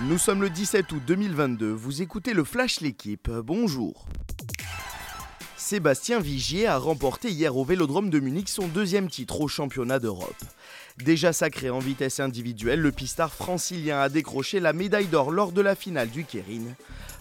Nous sommes le 17 août 2022, vous écoutez le Flash L'équipe, bonjour. Sébastien Vigier a remporté hier au Vélodrome de Munich son deuxième titre au championnat d'Europe. Déjà sacré en vitesse individuelle, le pistard francilien a décroché la médaille d'or lors de la finale du Kérin.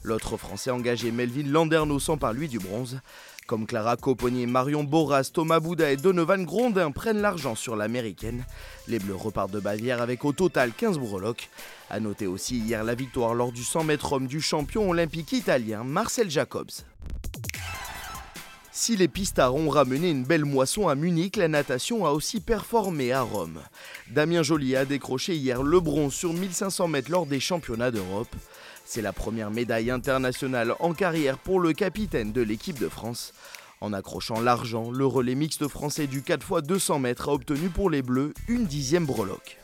L'autre français engagé, Melvin Landerneau, par lui du bronze. Comme Clara Coponier, Marion Boras, Thomas Bouda et Donovan Grondin prennent l'argent sur l'américaine. Les Bleus repartent de Bavière avec au total 15 breloques. A noter aussi hier la victoire lors du 100 mètres homme du champion olympique italien Marcel Jacobs. Si les pistards ont ramené une belle moisson à Munich, la natation a aussi performé à Rome. Damien Joly a décroché hier le bronze sur 1500 mètres lors des championnats d'Europe. C'est la première médaille internationale en carrière pour le capitaine de l'équipe de France. En accrochant l'argent, le relais mixte français du 4 x 200 mètres a obtenu pour les Bleus une dixième breloque.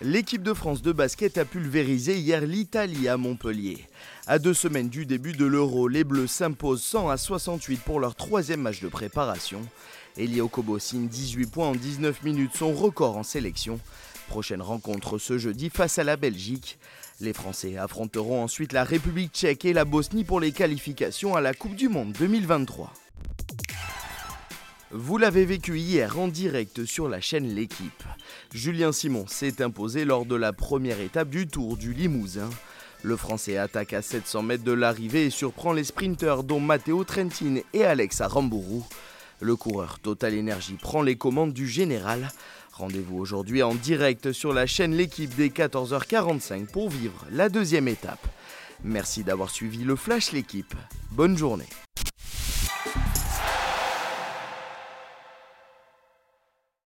L'équipe de France de basket a pulvérisé hier l'Italie à Montpellier. À deux semaines du début de l'Euro, les Bleus s'imposent 100 à 68 pour leur troisième match de préparation. Elio Kobo signe 18 points en 19 minutes, son record en sélection. Prochaine rencontre ce jeudi face à la Belgique. Les Français affronteront ensuite la République tchèque et la Bosnie pour les qualifications à la Coupe du Monde 2023. Vous l'avez vécu hier en direct sur la chaîne L'équipe. Julien Simon s'est imposé lors de la première étape du Tour du Limousin. Le Français attaque à 700 mètres de l'arrivée et surprend les sprinteurs dont Matteo Trentin et Alex Aramburu. Le coureur Total Energy prend les commandes du général. Rendez-vous aujourd'hui en direct sur la chaîne L'équipe dès 14h45 pour vivre la deuxième étape. Merci d'avoir suivi le Flash L'équipe. Bonne journée.